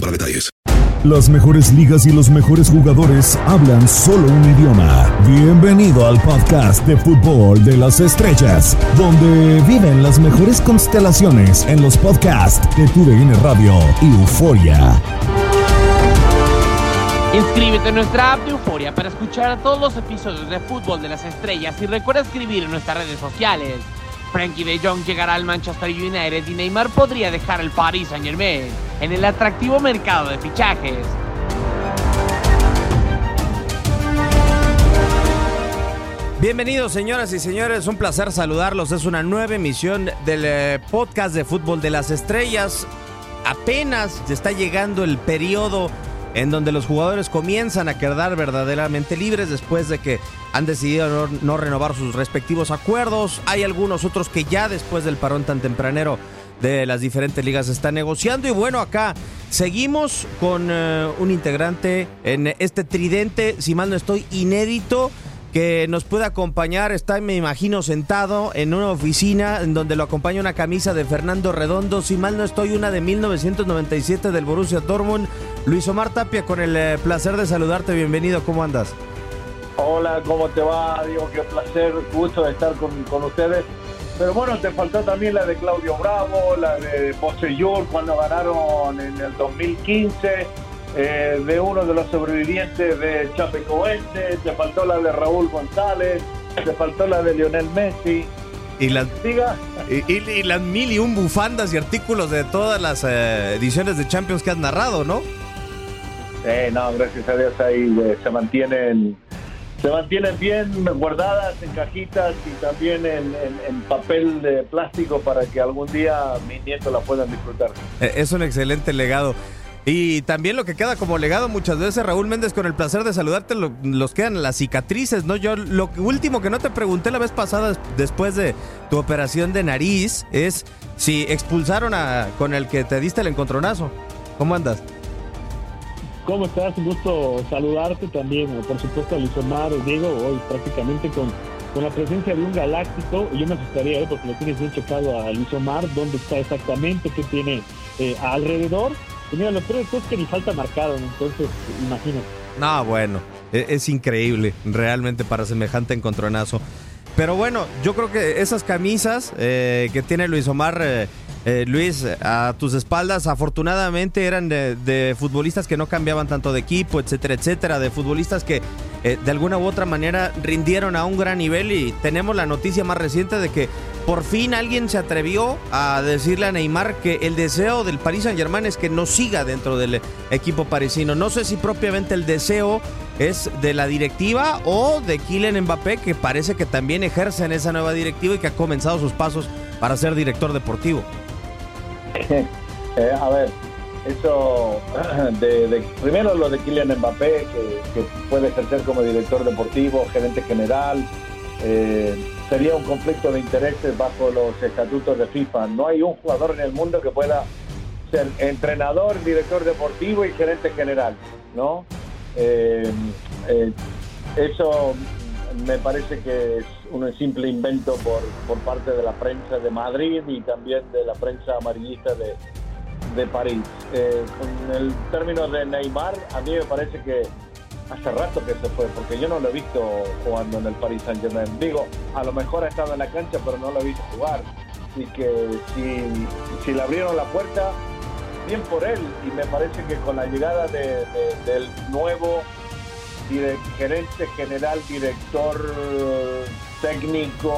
para detalles. Las mejores ligas y los mejores jugadores hablan solo un idioma. Bienvenido al podcast de fútbol de las estrellas, donde viven las mejores constelaciones en los podcasts de TUDN Radio y Euforia. Inscríbete en nuestra app de Euforia para escuchar todos los episodios de Fútbol de las Estrellas y recuerda escribir en nuestras redes sociales. Frankie de Jong llegará al Manchester United y Neymar podría dejar el Paris Saint Germain en el atractivo mercado de fichajes. Bienvenidos señoras y señores, un placer saludarlos. Es una nueva emisión del eh, podcast de fútbol de las estrellas. Apenas está llegando el periodo en donde los jugadores comienzan a quedar verdaderamente libres después de que han decidido no, renovar sus respectivos acuerdos. Hay algunos otros que ya después del parón tan tempranero de las diferentes ligas están negociando. Y bueno, acá seguimos con eh, un integrante en este tridente, si mal no estoy, inédito que nos puede acompañar. Está, me imagino, sentado en una oficina en donde lo acompaña una camisa de Fernando Redondo. Si mal no estoy, una de 1997 del Borussia Dortmund. Luis Omar Tapia, con el eh, placer de saludarte. Bienvenido, ¿cómo andas? Hola, ¿cómo te va? Digo, qué placer, gusto de estar con, con ustedes. Pero bueno, te faltó también la de Claudio Bravo, la de Bosellur cuando ganaron en el 2015 eh, de uno de los sobrevivientes de Chapecoense, te faltó la de Raúl González, te faltó la de Lionel Messi. Y las, y, las mil y un bufandas y artículos de todas las eh, ediciones de Champions que has narrado, ¿no? Eh, no, gracias a Dios ahí eh, se mantienen se mantienen bien guardadas en cajitas y también en, en, papel de plástico para que algún día mis nietos la puedan disfrutar. Es un excelente legado. Y también lo que queda como legado muchas veces, Raúl Méndez, con el placer de saludarte, los quedan las cicatrices, ¿no? Yo lo último que no te pregunté la vez pasada, después de tu operación de nariz, es si expulsaron a con el que te diste el encontronazo. ¿Cómo andas? ¿Cómo estás? Un gusto saludarte también, por supuesto, Luis Omar, Diego, hoy prácticamente con, con la presencia de un galáctico. Yo me asustaría, ¿eh? porque lo tienes bien checado a Luis Omar, dónde está exactamente, qué tiene eh, alrededor y mira, los tres que ni falta marcaron, entonces imagínate. No, bueno, e-, es, increíble realmente para semejante encontronazo. Pero bueno, yo creo que esas camisas eh, que tiene Luis Omar, eh, eh, Luis, a tus espaldas, afortunadamente eran de, futbolistas que no cambiaban tanto de equipo, etcétera, etcétera, de futbolistas que de alguna u otra manera rindieron a un gran nivel y tenemos la noticia más reciente de que por fin alguien se atrevió a decirle a Neymar que el deseo del Paris Saint Germain es que no siga dentro del equipo parisino. No sé si propiamente el deseo es de la directiva o de Kylian Mbappé, que parece que también ejerce en esa nueva directiva y que ha comenzado sus pasos para ser director deportivo. Eh, a ver, eso, de, primero lo de Kylian Mbappé, que, puede ejercer como director deportivo, gerente general. Eh, sería un conflicto de intereses bajo los estatutos de FIFA. No hay un jugador en el mundo que pueda ser entrenador, director deportivo y gerente general, ¿no? Eh, eh, eso me parece que es un simple invento por, por parte de la prensa de Madrid y también de la prensa amarillista de, de París. Eh, con el término de Neymar, a mí me parece que hace rato que se fue, porque yo no lo he visto jugando en el Paris Saint Germain. Digo, a lo mejor ha estado en la cancha, pero no lo he visto jugar. Así que si, si le abrieron la puerta, bien por él. Y me parece que con la llegada de, del nuevo gerente general, director técnico,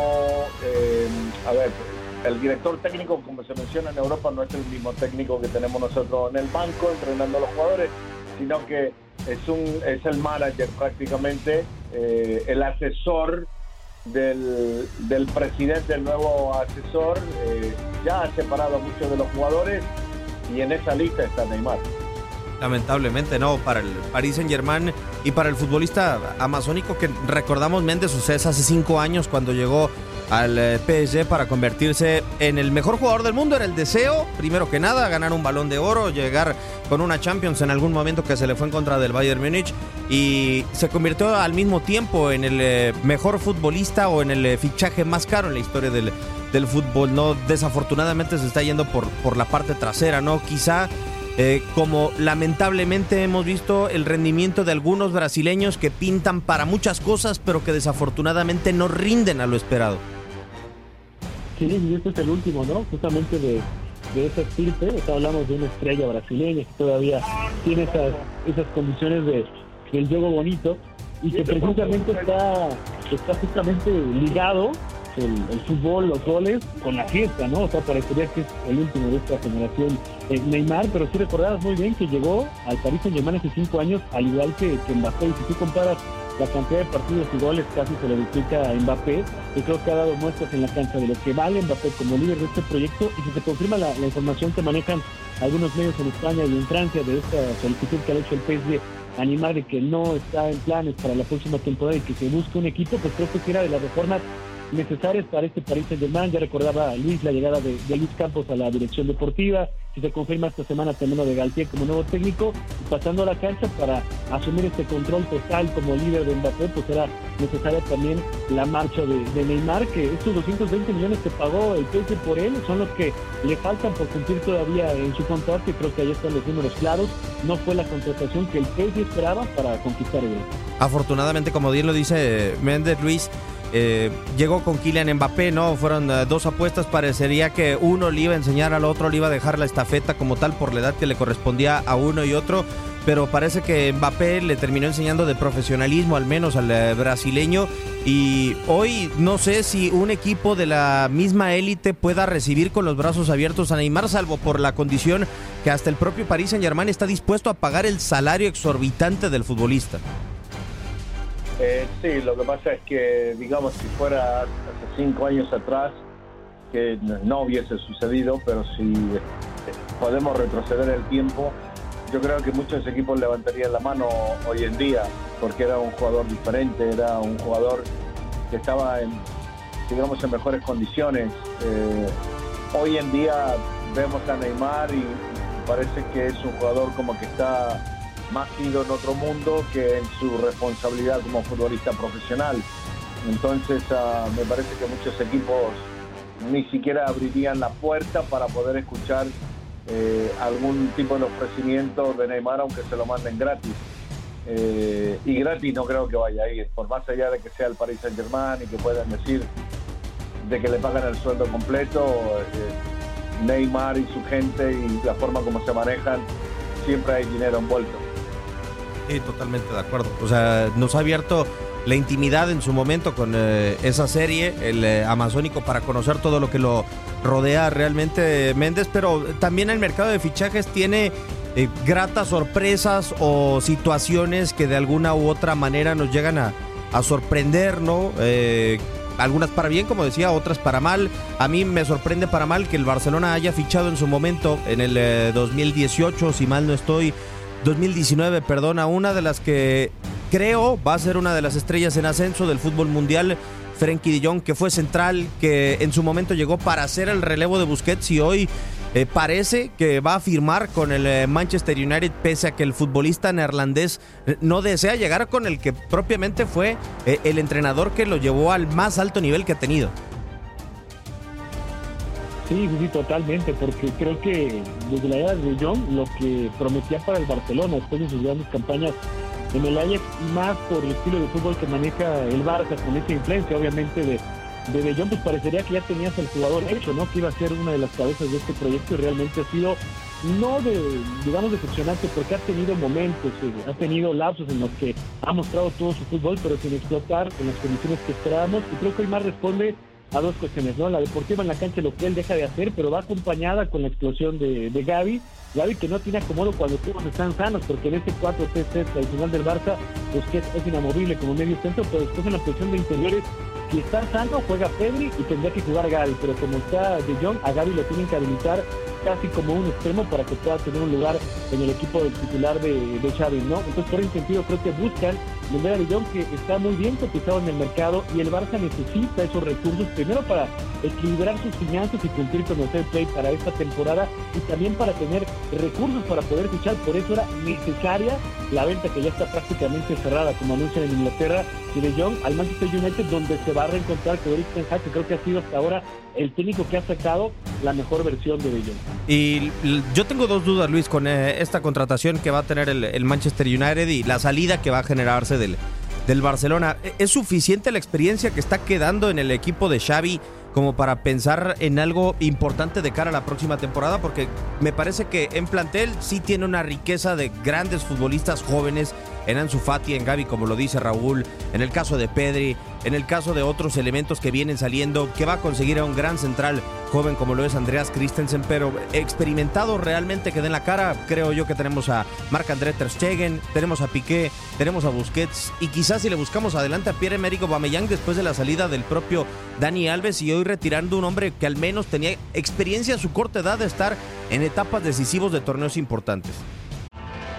eh, a ver, el director técnico, como se menciona en Europa, no es el mismo técnico que tenemos nosotros en el banco entrenando a los jugadores, sino que es, un, es el manager prácticamente, eh, el asesor del, del, presidente, el nuevo asesor, eh, ya ha separado a muchos de los jugadores y en esa lista está Neymar. Lamentablemente no, para el Paris Saint Germain y para el futbolista amazónico que recordamos Méndez Sucés hace cinco años cuando llegó al eh, PSG para convertirse en el mejor jugador del mundo. Era el deseo, primero que nada, ganar un balón de oro, llegar con una Champions en algún momento que se le fue en contra del Bayern Múnich y se convirtió al mismo tiempo en el eh, mejor futbolista o en el eh, fichaje más caro en la historia del, del fútbol. No, desafortunadamente se está yendo por, por la parte trasera, ¿no? Quizá como lamentablemente hemos visto el rendimiento de algunos brasileños que pintan para muchas cosas, pero que desafortunadamente no rinden a lo esperado. Sí, y este es el último, ¿no? Justamente de, de esa estirpe, está hablamos de una estrella brasileña que todavía tiene esas, esas condiciones de, del juego bonito y que precisamente está, está justamente ligado el, fútbol, los goles, con la fiesta, ¿no? O sea, parecería que es el último de esta generación eh, Neymar, pero sí recordabas muy bien que llegó al Paris Saint-Germain hace cinco años, al igual que, que Mbappé, y si tú comparas la cantidad de partidos y goles casi se le duplica a Mbappé. Yo creo que ha dado muestras en la cancha de lo que vale Mbappé como líder de este proyecto y si se confirma la, información que manejan algunos medios en España y en Francia de esta solicitud que ha hecho el PSG animar de que no está en planes para la próxima temporada y que se busque un equipo, pues creo que era de las reformas necesarias para este Paris Saint-Germain. Ya recordaba Luis la llegada de, Luis Campos a la dirección deportiva. Si se confirma esta semana también de Galtier como nuevo técnico, pasando a la cancha para asumir este control total como líder de Mbappé, pues era necesaria también la marcha de, Neymar, que estos 220 millones que pagó el PSG por él son los que le faltan por cumplir todavía en su contrato y creo que ahí están los números claros. No fue la contratación que el PSG esperaba para conquistar el Afortunadamente, como bien lo dice Méndez Luis, eh, llegó con Kylian Mbappé, ¿no? Fueron eh, dos apuestas, parecería que uno le iba a enseñar al otro, le iba a dejar la estafeta como tal por la edad que le correspondía a uno y otro, pero parece que Mbappé le terminó enseñando de profesionalismo al menos al eh, brasileño y hoy no sé si un equipo de la misma élite pueda recibir con los brazos abiertos a Neymar, salvo por la condición que hasta el propio Paris Saint Germain está dispuesto a pagar el salario exorbitante del futbolista. Eh, sí, lo que pasa es que, digamos, si fuera hace cinco años atrás, que no hubiese sucedido, pero si eh, podemos retroceder el tiempo, yo creo que muchos equipos levantarían la mano hoy en día, porque era un jugador diferente, era un jugador que estaba en, digamos, en mejores condiciones. Eh, hoy en día vemos a Neymar y parece que es un jugador como que está más ido en otro mundo que en su responsabilidad como futbolista profesional. Entonces ah, me parece que muchos equipos ni siquiera abrirían la puerta para poder escuchar eh, algún tipo de ofrecimiento de Neymar aunque se lo manden gratis. Eh, y gratis no creo que vaya a ir, por más allá de que sea el Paris Saint Germain y que puedan decir de que le pagan el sueldo completo, eh, Neymar y su gente y la forma como se manejan, siempre hay dinero envuelto. Sí, totalmente de acuerdo. O sea, nos ha abierto la intimidad en su momento con eh, esa serie, el eh, Amazónico, para conocer todo lo que lo rodea realmente Méndez, pero también el mercado de fichajes tiene eh, gratas sorpresas o situaciones que de alguna u otra manera nos llegan a sorprender, ¿no? algunas para bien, como decía, otras para mal. A mí me sorprende para mal que el Barcelona haya fichado en su momento, en el 2018, si mal no estoy, 2019, perdona, una de las que creo va a ser una de las estrellas en ascenso del fútbol mundial. Frenkie de Jong, que fue central, que en su momento llegó para hacer el relevo de Busquets y hoy eh, parece que va a firmar con el eh, Manchester United, pese a que el futbolista neerlandés eh, no desea llegar con el que propiamente fue el entrenador que lo llevó al más alto nivel que ha tenido. Sí, sí, totalmente, porque creo que desde la era de Jong lo que prometía para el Barcelona después de sus grandes campañas en el Ajax, más por el estilo de fútbol que maneja el Barça, con esa influencia obviamente de, de Jong, pues parecería que ya tenías el jugador hecho, ¿no? Que iba a ser una de las cabezas de este proyecto y realmente ha sido no de, digamos, decepcionante porque ha tenido momentos, eh, ha tenido lapsos en los que ha mostrado todo su fútbol, pero sin explotar en las condiciones que esperábamos. Y creo que hoy más responde a dos cuestiones, ¿no? La deportiva en la cancha lo que él deja de hacer, pero va acompañada con la explosión de, de Gaby. Gaby que no tiene acomodo cuando todos están sanos, porque en este 4-3-3 tradicional del Barça, pues que es, inamovible como medio centro, pero después en la posición de interiores, si está sano, juega Pedri y tendría que jugar Gaby, pero como está De Jong, a Gaby lo tienen que habilitar casi como un extremo para que pueda tener un lugar en el equipo del titular de, de Xavi, ¿no? Entonces, por ese sentido, creo que buscan Mendera de Jong, que está muy bien cotizado en el mercado y el Barça necesita esos recursos, primero para equilibrar sus finanzas y cumplir con el fair play para esta temporada y también para tener recursos para poder fichar. Por eso era necesaria la venta que ya está prácticamente cerrada, como anuncian en Inglaterra, y de Jong al Manchester United, donde se va a reencontrar con Eric Ten Hag, que creo que ha sido hasta ahora el técnico que ha sacado la mejor versión de De Jong. Y yo tengo dos dudas, Luis, con eh, esta contratación que va a tener el, Manchester United y la salida que va a generarse del, del Barcelona. ¿Es suficiente la experiencia que está quedando en el equipo de Xavi como para pensar en algo importante de cara a la próxima temporada? Porque me parece que en plantel sí tiene una riqueza de grandes futbolistas jóvenes en Ansu Fati, en Gaby, como lo dice Raúl, en el caso de Pedri, en el caso de otros elementos que vienen saliendo, que va a conseguir a un gran central joven como lo es Andreas Christensen, pero experimentado realmente que den la cara, creo yo que tenemos a Marc-André Ter Stegen, tenemos a Piqué, tenemos a Busquets y quizás si le buscamos adelante a Pierre-Emerick Aubameyang después de la salida del propio Dani Alves y hoy retirando un hombre que al menos tenía experiencia a su corta edad de estar en etapas decisivos de torneos importantes.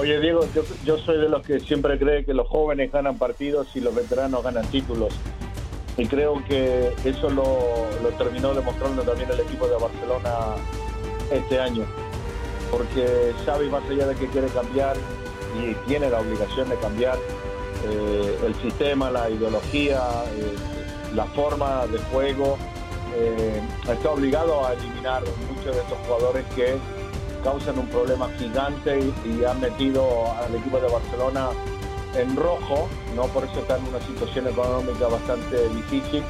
Oye, Diego, yo, soy de los que siempre cree que los jóvenes ganan partidos y los veteranos ganan títulos. Y creo que eso lo, lo terminó demostrando también el equipo de Barcelona este año. Porque Xavi, más allá de que quiere cambiar y tiene la obligación de cambiar eh, el sistema, la ideología, eh, la forma de juego, eh, está obligado a eliminar muchos de estos jugadores que causan un problema gigante y, han metido al equipo de Barcelona en rojo, no por eso está en una situación económica bastante difícil.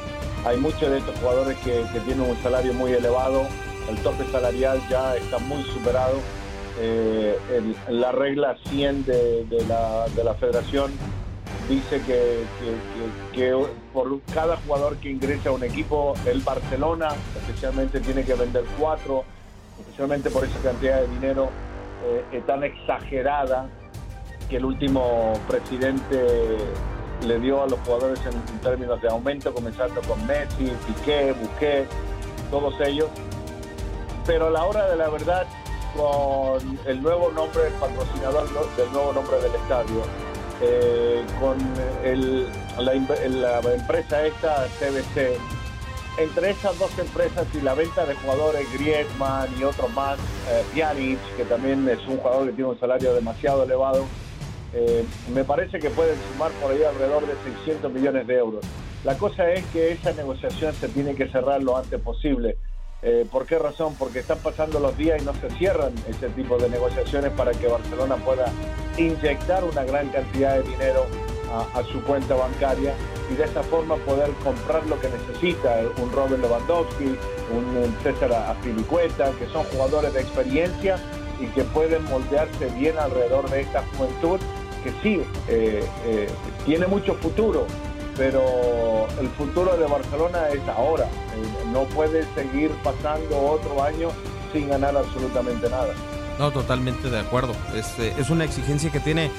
Hay muchos de estos jugadores que, que tienen un salario muy elevado, el tope salarial ya está muy superado. Eh, la regla 100 de, de, la, de la federación dice que, que, por cada jugador que ingresa a un equipo, el Barcelona especialmente tiene que vender cuatro especialmente por esa cantidad de dinero eh, tan exagerada que el último presidente le dio a los jugadores en, términos de aumento, comenzando con Messi, Piqué, Busquets, todos ellos. Pero a la hora de la verdad, con el nuevo nombre del patrocinador del nuevo nombre del estadio, eh, con la empresa esta, CBC, entre esas dos empresas y la venta de jugadores, Griezmann y otros más, eh, que también es un jugador que tiene un salario demasiado elevado, eh, me parece que pueden sumar por ahí alrededor de 600 millones de euros. La cosa es que esa negociación se tiene que cerrar lo antes posible. Eh, ¿Por qué razón? Porque están pasando los días y no se cierran ese tipo de negociaciones para que Barcelona pueda inyectar una gran cantidad de dinero a, su cuenta bancaria y de esta forma poder comprar lo que necesita, un Robert Lewandowski, un César Afilicueta, que son jugadores de experiencia y que pueden moldearse bien alrededor de esta juventud que sí, eh, eh, tiene mucho futuro, pero el futuro de Barcelona es ahora. Eh, no puede seguir pasando otro año sin ganar absolutamente nada. No, totalmente de acuerdo. Es, es una exigencia que tiene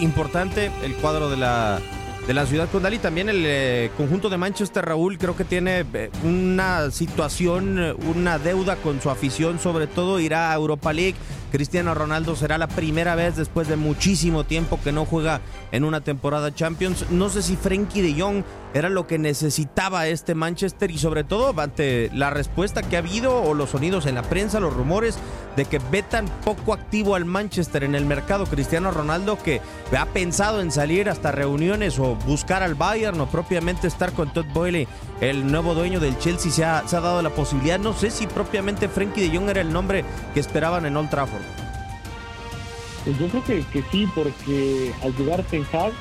importante el cuadro de la, de la ciudad condal y también el eh, conjunto de Manchester Raúl creo que tiene eh, una situación, una deuda con su afición, sobre todo irá a Europa League. Cristiano Ronaldo será la primera vez después de muchísimo tiempo que no juega en una temporada Champions. No sé si Frenkie de Jong era lo que necesitaba este Manchester y sobre todo ante la respuesta que ha habido o los sonidos en la prensa, los rumores de que ve tan poco activo al Manchester en el mercado Cristiano Ronaldo que ha pensado en salir hasta reuniones o buscar al Bayern o propiamente estar con Todd Boyle, el nuevo dueño del Chelsea, se ha, dado la posibilidad. No sé si propiamente Frenkie de Jong era el nombre que esperaban en Old Trafford. Pues yo creo que, sí, porque al llegar Ten Hag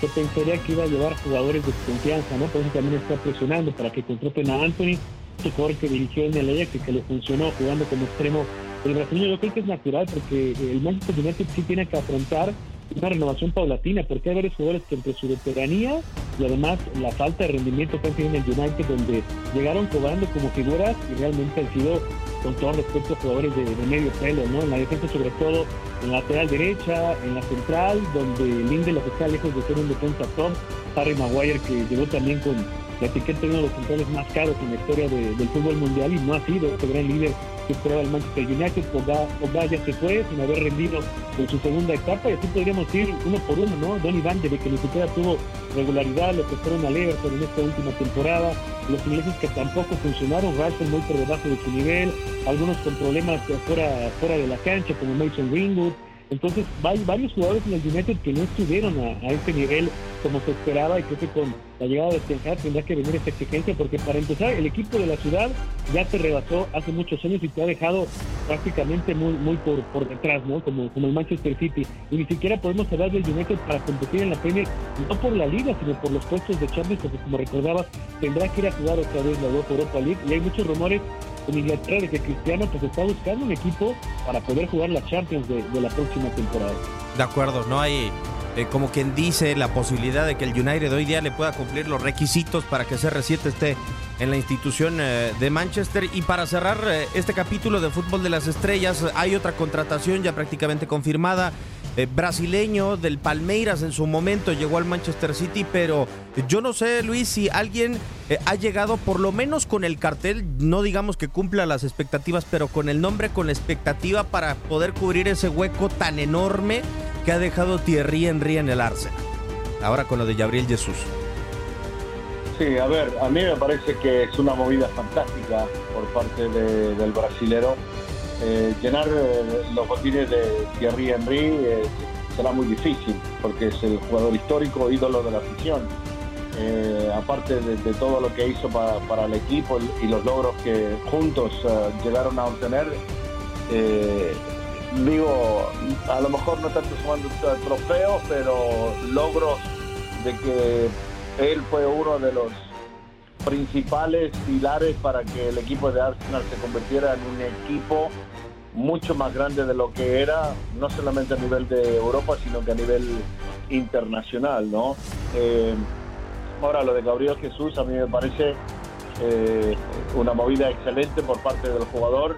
se pensaría que iba a llevar jugadores de confianza, ¿no? Por eso también está presionando para que contraten a Anthony, mucho jugador que dirigió en el Ajax que le funcionó jugando como extremo el brasileño. Yo creo que es natural porque el Manchester United sí tiene que afrontar una renovación paulatina, porque hay varios jugadores que entre su veteranía y además la falta de rendimiento que han tenido en el United, donde llegaron cobrando como figuras y realmente han sido, con todo respeto, jugadores de, medio pelo, ¿no? En la defensa, sobre todo en la lateral derecha, en la central, donde Lindelof está lejos de ser un defensa top, Harry Maguire, que llegó también con la etiqueta de uno de los centrales más caros en la historia del fútbol mundial y no ha sido este gran líder que esperaba el Manchester United. Pogba, ya se fue sin haber rendido en su segunda etapa y así podríamos ir uno por uno, ¿no? Donny Van de que ni siquiera tuvo regularidad, lo que fueron al Everton en esta última temporada, los ingleses que tampoco funcionaron, Rashford muy por debajo de su nivel, algunos con problemas fuera, fuera de la cancha como Mason Greenwood, entonces, hay varios jugadores en el United que no estuvieron a, este nivel como se esperaba y creo que con la llegada de Ten tendrá que venir esta exigencia porque para empezar el equipo de la ciudad ya te rebasó hace muchos años y te ha dejado prácticamente muy muy por, por detrás, ¿no? Como, como el Manchester City y ni siquiera podemos hablar del United para competir en la Premier no por la liga sino por los puestos de Champions porque como recordabas tendrá que ir a jugar otra vez la Europa League y hay muchos rumores en Inglaterra de que Cristiano pues está buscando un equipo para poder jugar la Champions de, la próxima temporada. De acuerdo, no hay eh, como quien dice la posibilidad de que el United hoy día le pueda cumplir los requisitos para que CR7 esté en la institución eh, de Manchester. Y para cerrar eh, este capítulo de Fútbol de las Estrellas, hay otra contratación ya prácticamente confirmada. Eh, brasileño del Palmeiras en su momento llegó al Manchester City, pero yo no sé, Luis, si alguien eh, ha llegado por lo menos con el cartel, no digamos que cumpla las expectativas, pero con el nombre, con la expectativa para poder cubrir ese hueco tan enorme que ha dejado Thierry Henry en el Arsenal. Ahora con lo de Gabriel Jesús. Sí, a ver, a mí me parece que es una movida fantástica por parte del brasilero eh, llenar eh, los botines de Thierry Henry eh, será muy difícil porque es el jugador histórico, ídolo de la afición. aparte de, todo lo que hizo para, el equipo y los logros que juntos llegaron a obtener, digo, a lo mejor no tanto sumando trofeos, pero logros de que él fue uno de los principales pilares para que el equipo de Arsenal se convirtiera en un equipo mucho más grande de lo que era, no solamente a nivel de Europa, sino que a nivel internacional, ¿no? Eh, ahora, lo de Gabriel Jesús a mí me parece eh, una movida excelente por parte del jugador,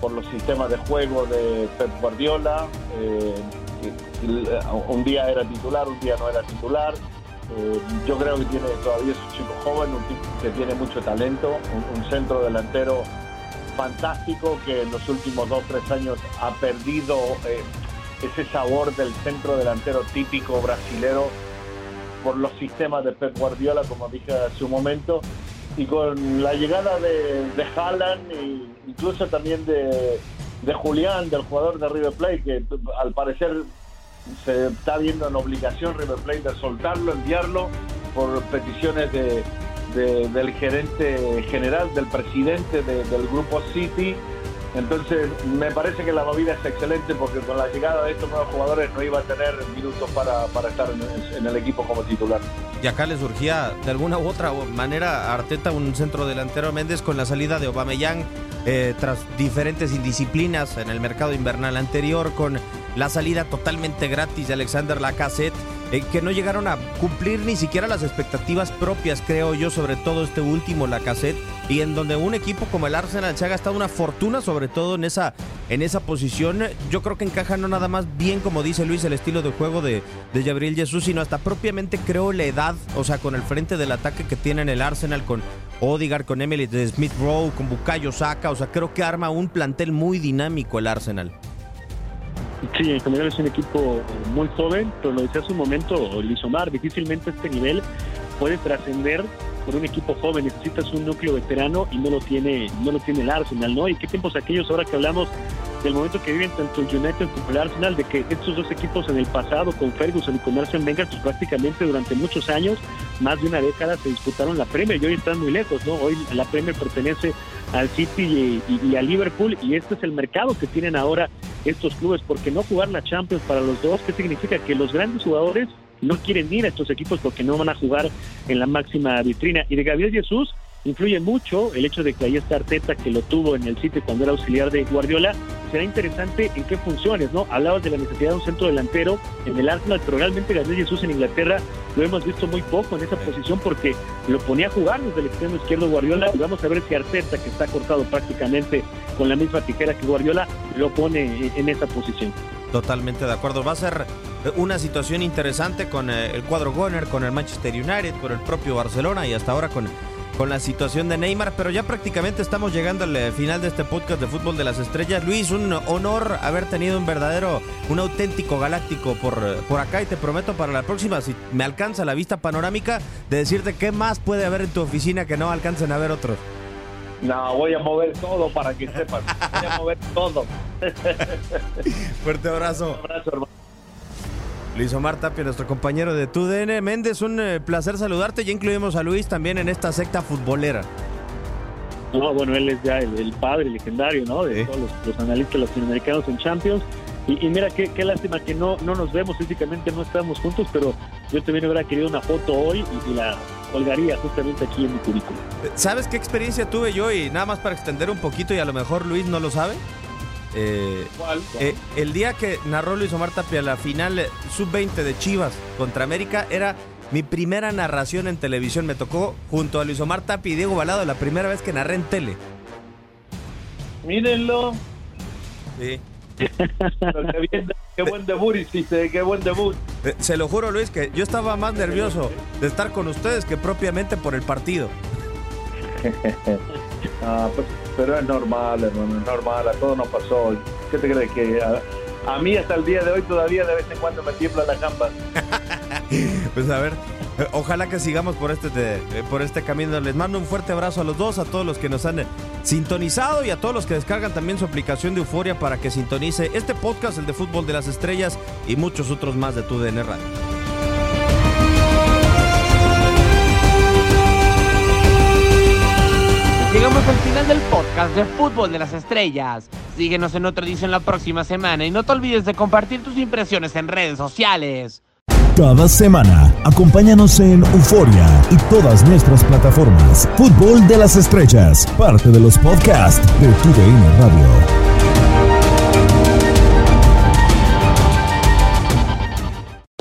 por los sistemas de juego de Pep Guardiola. Eh, un día era titular, un día no era titular. Yo creo que tiene todavía es un chico joven, un tipo que tiene mucho talento, un, un centro delantero fantástico que en los últimos dos tres años ha perdido eh, ese sabor del centro delantero típico brasilero por los sistemas de Pep Guardiola, como dije hace un momento, y con la llegada de, de Haaland e incluso también de, de Julián, del jugador de River Plate, que al parecer se está viendo en obligación River Plate de soltarlo, enviarlo por peticiones de, del gerente general, del presidente del grupo City. Entonces, me parece que la movida es excelente porque con la llegada de estos nuevos jugadores no iba a tener minutos para, estar en, el equipo como titular. Y acá le surgía de alguna u otra manera Arteta un centro delantero Méndez con la salida de Aubameyang eh, tras diferentes indisciplinas en el mercado invernal anterior, con la salida totalmente gratis de Alexander Lacazette eh, que no llegaron a cumplir ni siquiera las expectativas propias, creo yo, sobre todo este último, la cassette, y en donde un equipo como el Arsenal se ha gastado una fortuna, sobre todo en esa, en esa posición. Yo creo que encaja no nada más bien, como dice Luis, el estilo de juego de, de Gabriel Jesús, sino hasta propiamente creo la edad, o sea, con el frente del ataque que tiene en el Arsenal, con Odigar, con Emily de Smith Rowe, con Bukayo Saka, o sea, creo que arma un plantel muy dinámico el Arsenal. Sí, en general es un equipo muy joven, pero lo decía hace un momento Lizomar, difícilmente este nivel puede trascender por un equipo joven, necesitas un núcleo veterano y no lo tiene, no lo tiene el Arsenal, ¿no? Y qué tiempos aquellos ahora que hablamos del momento que viven tanto el United como el Arsenal, de que estos dos equipos en el pasado, con Ferguson y con Arsene Wenger, pues prácticamente durante muchos años, más de una década, se disputaron la Premier y hoy están muy lejos, ¿no? Hoy la Premier pertenece al City y, y, a Liverpool y este es el mercado que tienen ahora estos clubes, porque no jugar la Champions para los dos, ¿qué significa? Que los grandes jugadores no quieren ir a estos equipos porque no van a jugar en la máxima vitrina. Y de Gabriel Jesús, influye mucho el hecho de que ahí está Arteta, que lo tuvo en el sitio cuando era auxiliar de Guardiola. Será interesante en qué funciones, ¿no? Hablabas de la necesidad de un centro delantero en el Arsenal, pero realmente Gabriel Jesús en Inglaterra lo hemos visto muy poco en esa posición porque lo ponía a jugar desde el extremo izquierdo Guardiola. Y vamos a ver si Arteta, que está cortado prácticamente con la misma tijera que Guardiola, lo pone en esa posición. Totalmente de acuerdo. Va a ser una situación interesante con eh, el cuadro Goner, con el Manchester United, con el propio Barcelona y hasta ahora con, con la situación de Neymar. Pero ya prácticamente estamos llegando al eh, final de este podcast de Fútbol de las Estrellas. Luis, un honor haber tenido un verdadero, un auténtico galáctico por, eh, por acá y te prometo para la próxima, si me alcanza la vista panorámica, de decirte qué más puede haber en tu oficina que no alcancen a ver otros. No, voy a mover todo para que sepan. Voy a mover todo. Fuerte abrazo. Un abrazo, hermano. Luis Omar Tapia, nuestro compañero de TUDN. Méndez, un eh, placer saludarte. Ya incluimos a Luis también en esta secta futbolera. No, bueno, él es ya el, padre legendario, ¿no? De todos los, analistas latinoamericanos en Champions. Y, mira, qué, qué, lástima que no, no nos vemos físicamente, no estamos juntos, pero yo también hubiera querido una foto hoy y, la colgaría justamente aquí en mi currículum. ¿Sabes qué experiencia tuve yo? Y nada más para extender un poquito y a lo mejor Luis no lo sabe. Eh, eh, el día que narró Luis Omar Tapia la final sub-20 de Chivas contra América era mi primera narración en televisión. Me tocó junto a Luis Omar Tapia y Diego Balado la primera vez que narré en tele. Mírenlo. Sí. qué, buen debut hiciste, qué buen debut. Eh, se lo juro, Luis, que yo estaba más nervioso de estar con ustedes que propiamente por el partido. ah, pues pero es normal, hermano, es normal, a todos nos pasó. ¿Qué te crees? Que a, mí hasta el día de hoy todavía de vez en cuando me tiembla la gamba. pues a ver, ojalá que sigamos por este, eh, por este camino. Les mando un fuerte abrazo a los dos, a todos los que nos han sintonizado y a todos los que descargan también su aplicación de Euforia para que sintonice este podcast, el de Fútbol de las Estrellas y muchos otros más de tu DN Radio. Llegamos al final del podcast de Fútbol de las Estrellas. Síguenos en otra edición la próxima semana y no te olvides de compartir tus impresiones en redes sociales. Cada semana, acompáñanos en Euforia y todas nuestras plataformas. Fútbol de las Estrellas, parte de los podcasts de TUDN Radio.